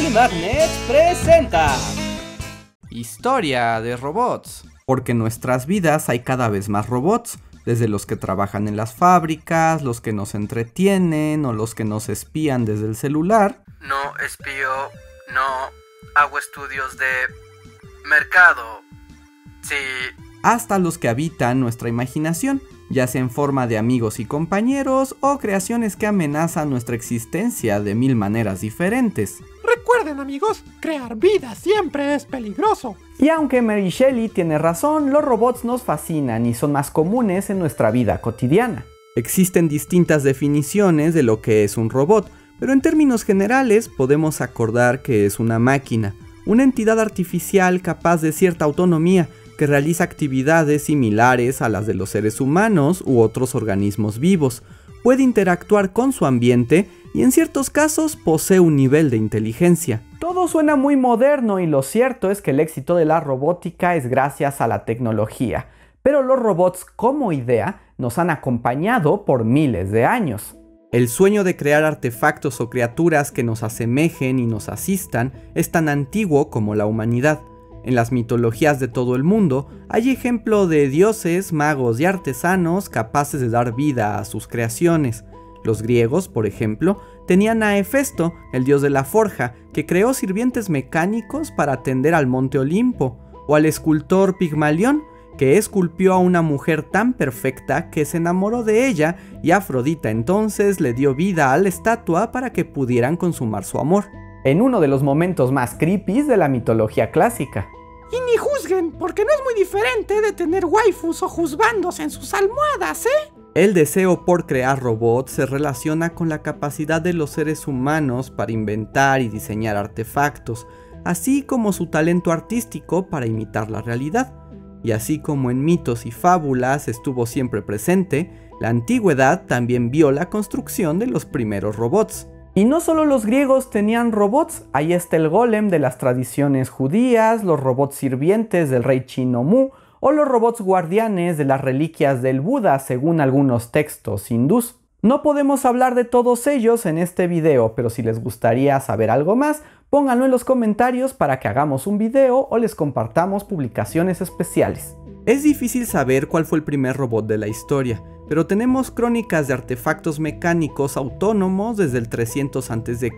Publimagnet presenta Historia de robots. Porque en nuestras vidas hay cada vez más robots, desde los que trabajan en las fábricas, los que nos entretienen o los que nos espían desde el celular. No espío, no hago estudios de mercado. Sí, hasta los que habitan nuestra imaginación, ya sea en forma de amigos y compañeros o creaciones que amenazan nuestra existencia de mil maneras diferentes. Recuerden amigos, crear vida siempre es peligroso. Y aunque Mary Shelley tiene razón, los robots nos fascinan y son más comunes en nuestra vida cotidiana. Existen distintas definiciones de lo que es un robot, pero en términos generales podemos acordar que es una máquina, una entidad artificial capaz de cierta autonomía que realiza actividades similares a las de los seres humanos u otros organismos vivos, puede interactuar con su ambiente y en ciertos casos posee un nivel de inteligencia. Todo suena muy moderno y lo cierto es que el éxito de la robótica es gracias a la tecnología, pero los robots como idea nos han acompañado por miles de años. El sueño de crear artefactos o criaturas que nos asemejen y nos asistan es tan antiguo como la humanidad. En las mitologías de todo el mundo hay ejemplo de dioses, magos y artesanos capaces de dar vida a sus creaciones. Los griegos, por ejemplo, tenían a Hefesto, el dios de la forja, que creó sirvientes mecánicos para atender al monte Olimpo, o al escultor Pigmalión, que esculpió a una mujer tan perfecta que se enamoró de ella y Afrodita entonces le dio vida a la estatua para que pudieran consumar su amor en uno de los momentos más creepy de la mitología clásica. Y ni juzguen, porque no es muy diferente de tener waifus o juzbandos en sus almohadas, ¿eh? El deseo por crear robots se relaciona con la capacidad de los seres humanos para inventar y diseñar artefactos, así como su talento artístico para imitar la realidad. Y así como en mitos y fábulas estuvo siempre presente, la antigüedad también vio la construcción de los primeros robots. Y no solo los griegos tenían robots, ahí está el golem de las tradiciones judías, los robots sirvientes del rey chino Mu o los robots guardianes de las reliquias del Buda según algunos textos hindús. No podemos hablar de todos ellos en este video, pero si les gustaría saber algo más, pónganlo en los comentarios para que hagamos un video o les compartamos publicaciones especiales. Es difícil saber cuál fue el primer robot de la historia, pero tenemos crónicas de artefactos mecánicos autónomos desde el 300 a.C.,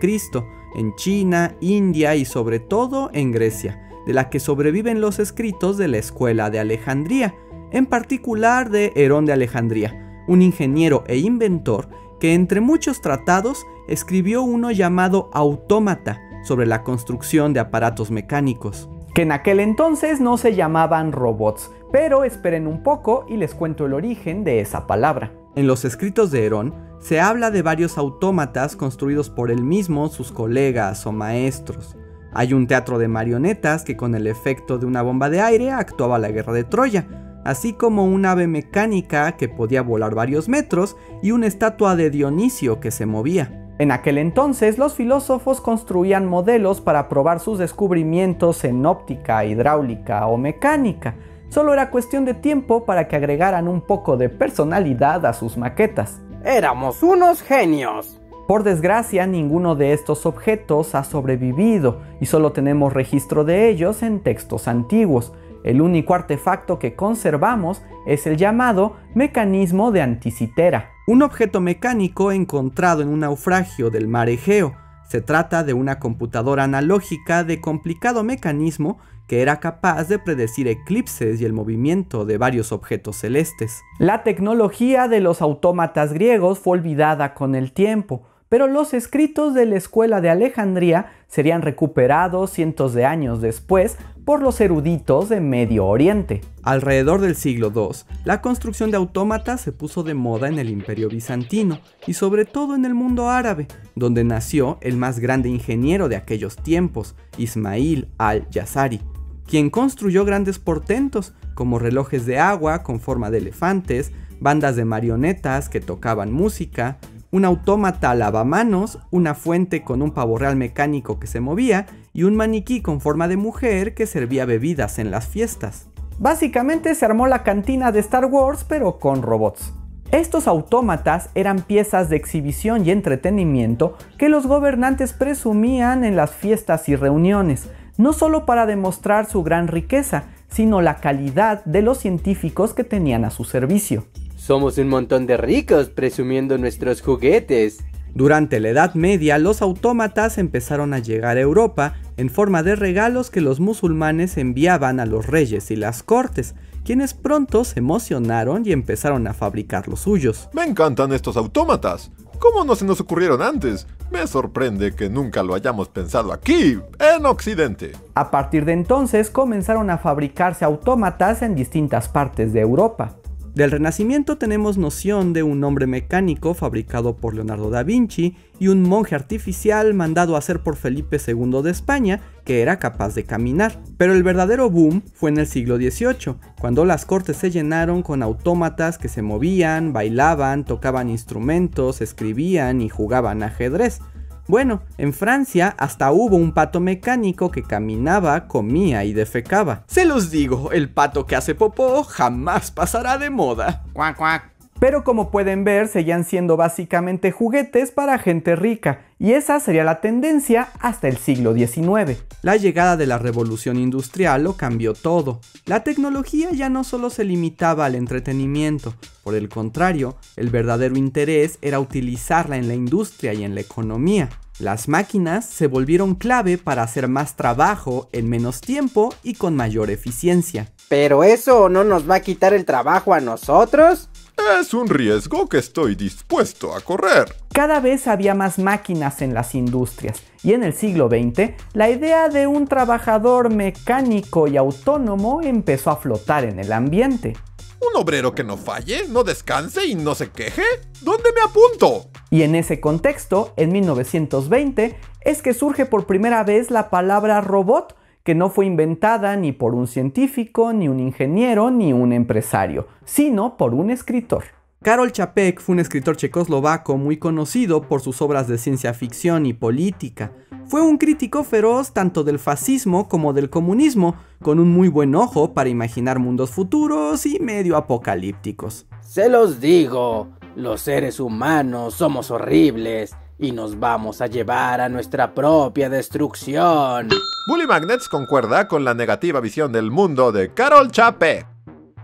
en China, India y sobre todo en Grecia, de la que sobreviven los escritos de la escuela de Alejandría, en particular de Herón de Alejandría, un ingeniero e inventor que entre muchos tratados escribió uno llamado Autómata sobre la construcción de aparatos mecánicos que en aquel entonces no se llamaban robots, pero esperen un poco y les cuento el origen de esa palabra. En los escritos de Herón se habla de varios autómatas construidos por él mismo, sus colegas o maestros. Hay un teatro de marionetas que con el efecto de una bomba de aire actuaba la guerra de Troya, así como un ave mecánica que podía volar varios metros y una estatua de Dionisio que se movía. En aquel entonces los filósofos construían modelos para probar sus descubrimientos en óptica, hidráulica o mecánica. Solo era cuestión de tiempo para que agregaran un poco de personalidad a sus maquetas. Éramos unos genios. Por desgracia, ninguno de estos objetos ha sobrevivido y solo tenemos registro de ellos en textos antiguos. El único artefacto que conservamos es el llamado mecanismo de anticitera, un objeto mecánico encontrado en un naufragio del mar Egeo. Se trata de una computadora analógica de complicado mecanismo que era capaz de predecir eclipses y el movimiento de varios objetos celestes. La tecnología de los autómatas griegos fue olvidada con el tiempo, pero los escritos de la escuela de Alejandría serían recuperados cientos de años después por los eruditos de Medio Oriente. Alrededor del siglo II, la construcción de autómatas se puso de moda en el imperio bizantino y sobre todo en el mundo árabe, donde nació el más grande ingeniero de aquellos tiempos, Ismail al-Yazari, quien construyó grandes portentos como relojes de agua con forma de elefantes, bandas de marionetas que tocaban música, un autómata lavamanos, una fuente con un pavo real mecánico que se movía y un maniquí con forma de mujer que servía bebidas en las fiestas. Básicamente se armó la cantina de Star Wars pero con robots. Estos autómatas eran piezas de exhibición y entretenimiento que los gobernantes presumían en las fiestas y reuniones, no solo para demostrar su gran riqueza, sino la calidad de los científicos que tenían a su servicio. Somos un montón de ricos presumiendo nuestros juguetes. Durante la Edad Media, los autómatas empezaron a llegar a Europa en forma de regalos que los musulmanes enviaban a los reyes y las cortes, quienes pronto se emocionaron y empezaron a fabricar los suyos. Me encantan estos autómatas. ¿Cómo no se nos ocurrieron antes? Me sorprende que nunca lo hayamos pensado aquí, en Occidente. A partir de entonces comenzaron a fabricarse autómatas en distintas partes de Europa. Del Renacimiento tenemos noción de un hombre mecánico fabricado por Leonardo da Vinci y un monje artificial mandado a hacer por Felipe II de España que era capaz de caminar. Pero el verdadero boom fue en el siglo XVIII, cuando las cortes se llenaron con autómatas que se movían, bailaban, tocaban instrumentos, escribían y jugaban ajedrez. Bueno, en Francia hasta hubo un pato mecánico que caminaba, comía y defecaba. Se los digo, el pato que hace popó jamás pasará de moda. Cuac, cuac. Pero como pueden ver, seguían siendo básicamente juguetes para gente rica, y esa sería la tendencia hasta el siglo XIX. La llegada de la revolución industrial lo cambió todo. La tecnología ya no solo se limitaba al entretenimiento, por el contrario, el verdadero interés era utilizarla en la industria y en la economía. Las máquinas se volvieron clave para hacer más trabajo en menos tiempo y con mayor eficiencia. ¿Pero eso no nos va a quitar el trabajo a nosotros? Es un riesgo que estoy dispuesto a correr. Cada vez había más máquinas en las industrias y en el siglo XX la idea de un trabajador mecánico y autónomo empezó a flotar en el ambiente. ¿Un obrero que no falle, no descanse y no se queje? ¿Dónde me apunto? Y en ese contexto, en 1920, es que surge por primera vez la palabra robot, que no fue inventada ni por un científico, ni un ingeniero, ni un empresario, sino por un escritor. Karol Čapek fue un escritor checoslovaco muy conocido por sus obras de ciencia ficción y política. Fue un crítico feroz tanto del fascismo como del comunismo, con un muy buen ojo para imaginar mundos futuros y medio apocalípticos. Se los digo, los seres humanos somos horribles y nos vamos a llevar a nuestra propia destrucción. Bully Magnets concuerda con la negativa visión del mundo de Carol Chapek.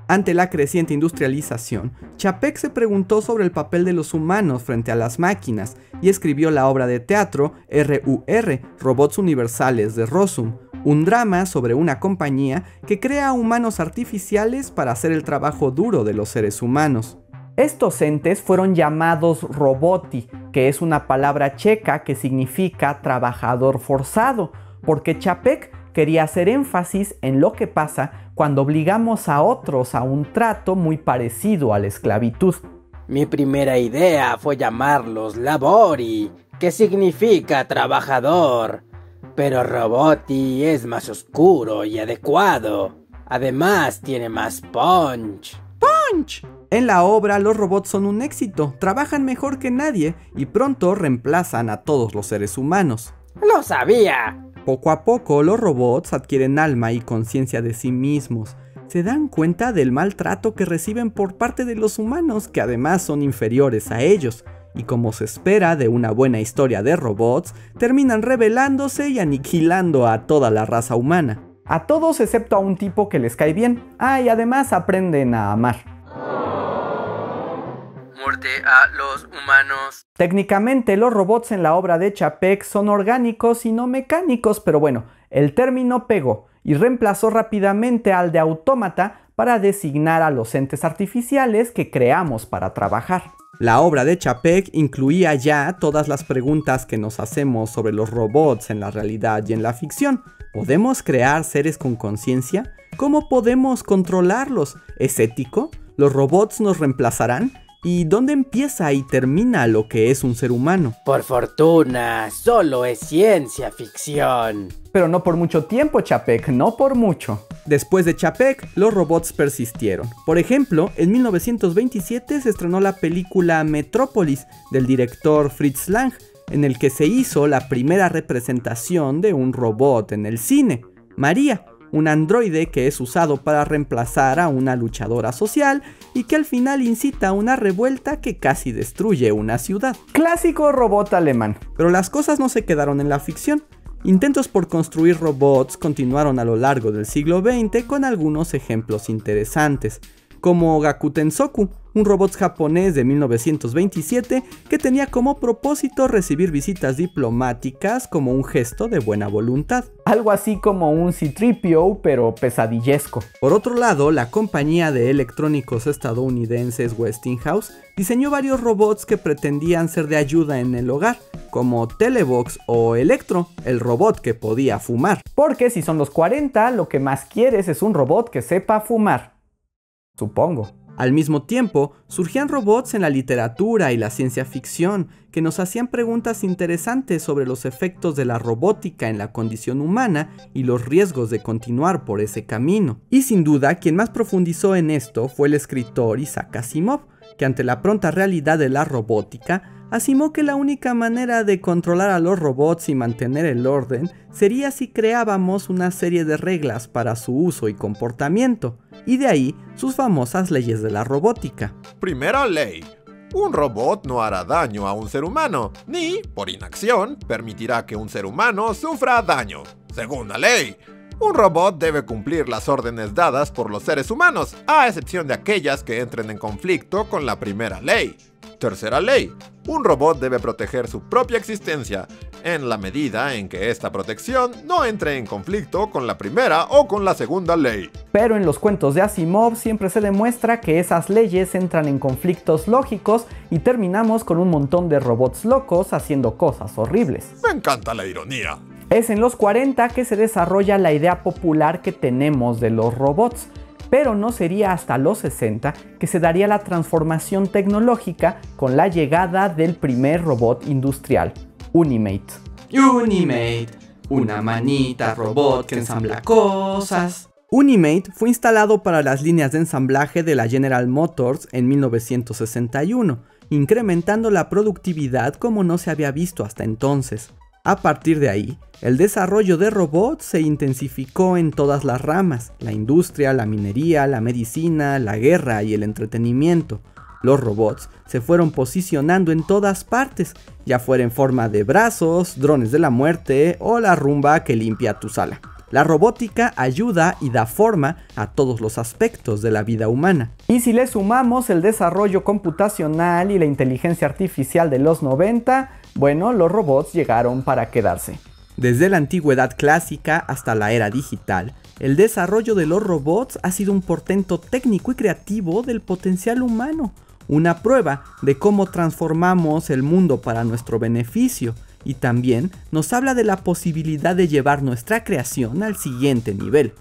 Ante la creciente industrialización, Chapek se preguntó sobre el papel de los humanos frente a las máquinas y escribió la obra de teatro RUR, Robots Universales de Rossum, un drama sobre una compañía que crea humanos artificiales para hacer el trabajo duro de los seres humanos. Estos entes fueron llamados roboti, que es una palabra checa que significa trabajador forzado, porque Chapek quería hacer énfasis en lo que pasa cuando obligamos a otros a un trato muy parecido a la esclavitud. Mi primera idea fue llamarlos labori, que significa trabajador. Pero roboti es más oscuro y adecuado. Además tiene más punch. ¡Punch! En la obra los robots son un éxito, trabajan mejor que nadie y pronto reemplazan a todos los seres humanos. ¡Lo sabía! Poco a poco los robots adquieren alma y conciencia de sí mismos. Se dan cuenta del maltrato que reciben por parte de los humanos, que además son inferiores a ellos. Y como se espera de una buena historia de robots, terminan rebelándose y aniquilando a toda la raza humana. A todos excepto a un tipo que les cae bien. Ah, y además aprenden a amar. Muerte a los humanos. Técnicamente los robots en la obra de Chapek son orgánicos y no mecánicos, pero bueno, el término pegó y reemplazó rápidamente al de autómata para designar a los entes artificiales que creamos para trabajar. La obra de Chapek incluía ya todas las preguntas que nos hacemos sobre los robots en la realidad y en la ficción. ¿Podemos crear seres con conciencia? ¿Cómo podemos controlarlos? ¿Es ético? ¿Los robots nos reemplazarán? ¿Y dónde empieza y termina lo que es un ser humano? Por fortuna, solo es ciencia ficción. Pero no por mucho tiempo, Chapek, no por mucho. Después de Chapek, los robots persistieron. Por ejemplo, en 1927 se estrenó la película Metrópolis del director Fritz Lang, en el que se hizo la primera representación de un robot en el cine, María, un androide que es usado para reemplazar a una luchadora social y que al final incita una revuelta que casi destruye una ciudad. Clásico robot alemán. Pero las cosas no se quedaron en la ficción. Intentos por construir robots continuaron a lo largo del siglo XX con algunos ejemplos interesantes, como Gakuten Soku, un robot japonés de 1927 que tenía como propósito recibir visitas diplomáticas como un gesto de buena voluntad. Algo así como un C-3PO pero pesadillesco. Por otro lado, la compañía de electrónicos estadounidenses Westinghouse diseñó varios robots que pretendían ser de ayuda en el hogar, como Telebox o Electro, el robot que podía fumar. Porque si son los 40, lo que más quieres es un robot que sepa fumar. Supongo. Al mismo tiempo, surgían robots en la literatura y la ciencia ficción que nos hacían preguntas interesantes sobre los efectos de la robótica en la condición humana y los riesgos de continuar por ese camino. Y sin duda, quien más profundizó en esto fue el escritor Isaac Asimov, que ante la pronta realidad de la robótica, asimó que la única manera de controlar a los robots y mantener el orden sería si creábamos una serie de reglas para su uso y comportamiento, y de ahí sus famosas leyes de la robótica. Primera ley. Un robot no hará daño a un ser humano, ni, por inacción, permitirá que un ser humano sufra daño. Segunda ley. Un robot debe cumplir las órdenes dadas por los seres humanos, a excepción de aquellas que entren en conflicto con la primera ley. Tercera ley. Un robot debe proteger su propia existencia, en la medida en que esta protección no entre en conflicto con la primera o con la segunda ley. Pero en los cuentos de Asimov siempre se demuestra que esas leyes entran en conflictos lógicos y terminamos con un montón de robots locos haciendo cosas horribles. Me encanta la ironía. Es en los 40 que se desarrolla la idea popular que tenemos de los robots, pero no sería hasta los 60 que se daría la transformación tecnológica con la llegada del primer robot industrial, Unimate. Unimate, una manita robot que ensambla cosas. Unimate fue instalado para las líneas de ensamblaje de la General Motors en 1961, incrementando la productividad como no se había visto hasta entonces. A partir de ahí, el desarrollo de robots se intensificó en todas las ramas, la industria, la minería, la medicina, la guerra y el entretenimiento. Los robots se fueron posicionando en todas partes, ya fuera en forma de brazos, drones de la muerte o la rumba que limpia tu sala. La robótica ayuda y da forma a todos los aspectos de la vida humana. Y si le sumamos el desarrollo computacional y la inteligencia artificial de los 90, bueno, los robots llegaron para quedarse. Desde la antigüedad clásica hasta la era digital, el desarrollo de los robots ha sido un portento técnico y creativo del potencial humano, una prueba de cómo transformamos el mundo para nuestro beneficio y también nos habla de la posibilidad de llevar nuestra creación al siguiente nivel.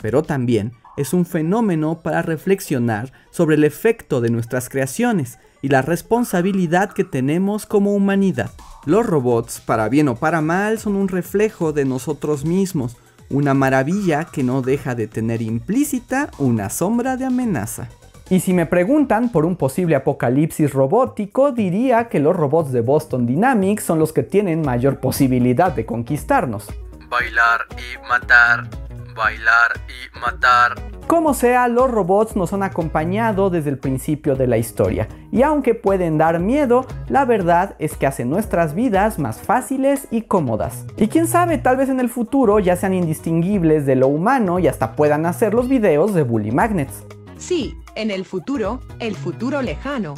Pero también es un fenómeno para reflexionar sobre el efecto de nuestras creaciones y la responsabilidad que tenemos como humanidad. Los robots, para bien o para mal, son un reflejo de nosotros mismos, una maravilla que no deja de tener implícita una sombra de amenaza. Y si me preguntan por un posible apocalipsis robótico, diría que los robots de Boston Dynamics son los que tienen mayor posibilidad de conquistarnos. Bailar y matar, bailar y matar. Como sea, los robots nos han acompañado desde el principio de la historia, y aunque pueden dar miedo, la verdad es que hacen nuestras vidas más fáciles y cómodas. Y quién sabe, tal vez en el futuro ya sean indistinguibles de lo humano y hasta puedan hacer los videos de Bully Magnets. Sí, en el futuro, el futuro lejano.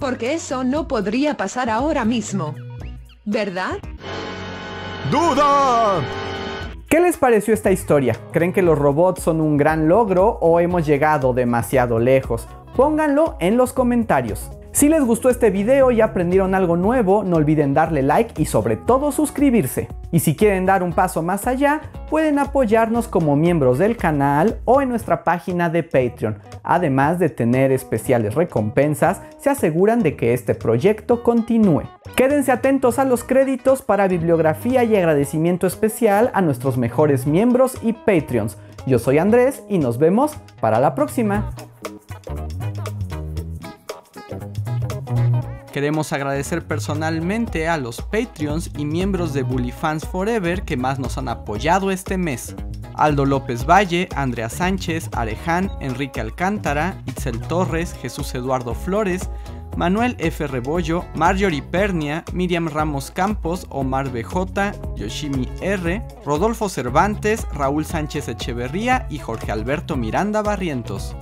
Porque eso no podría pasar ahora mismo. ¿Verdad? ¡Duda! ¿Qué les pareció esta historia? ¿Creen que los robots son un gran logro o hemos llegado demasiado lejos? Pónganlo en los comentarios. Si les gustó este video y aprendieron algo nuevo, no olviden darle like y sobre todo suscribirse. Y si quieren dar un paso más allá, pueden apoyarnos como miembros del canal o en nuestra página de Patreon. Además de tener especiales recompensas, se aseguran de que este proyecto continúe. Quédense atentos a los créditos para bibliografía y agradecimiento especial a nuestros mejores miembros y Patreons. Yo soy Andrés y nos vemos para la próxima. Queremos agradecer personalmente a los Patreons y miembros de Bully Fans Forever que más nos han apoyado este mes. Aldo López Valle, Andrea Sánchez, Areján, Enrique Alcántara, Itzel Torres, Jesús Eduardo Flores, Manuel F. Rebollo, Marjorie Pernia, Miriam Ramos Campos, Omar BJ, Yoshimi R., Rodolfo Cervantes, Raúl Sánchez Echeverría y Jorge Alberto Miranda Barrientos.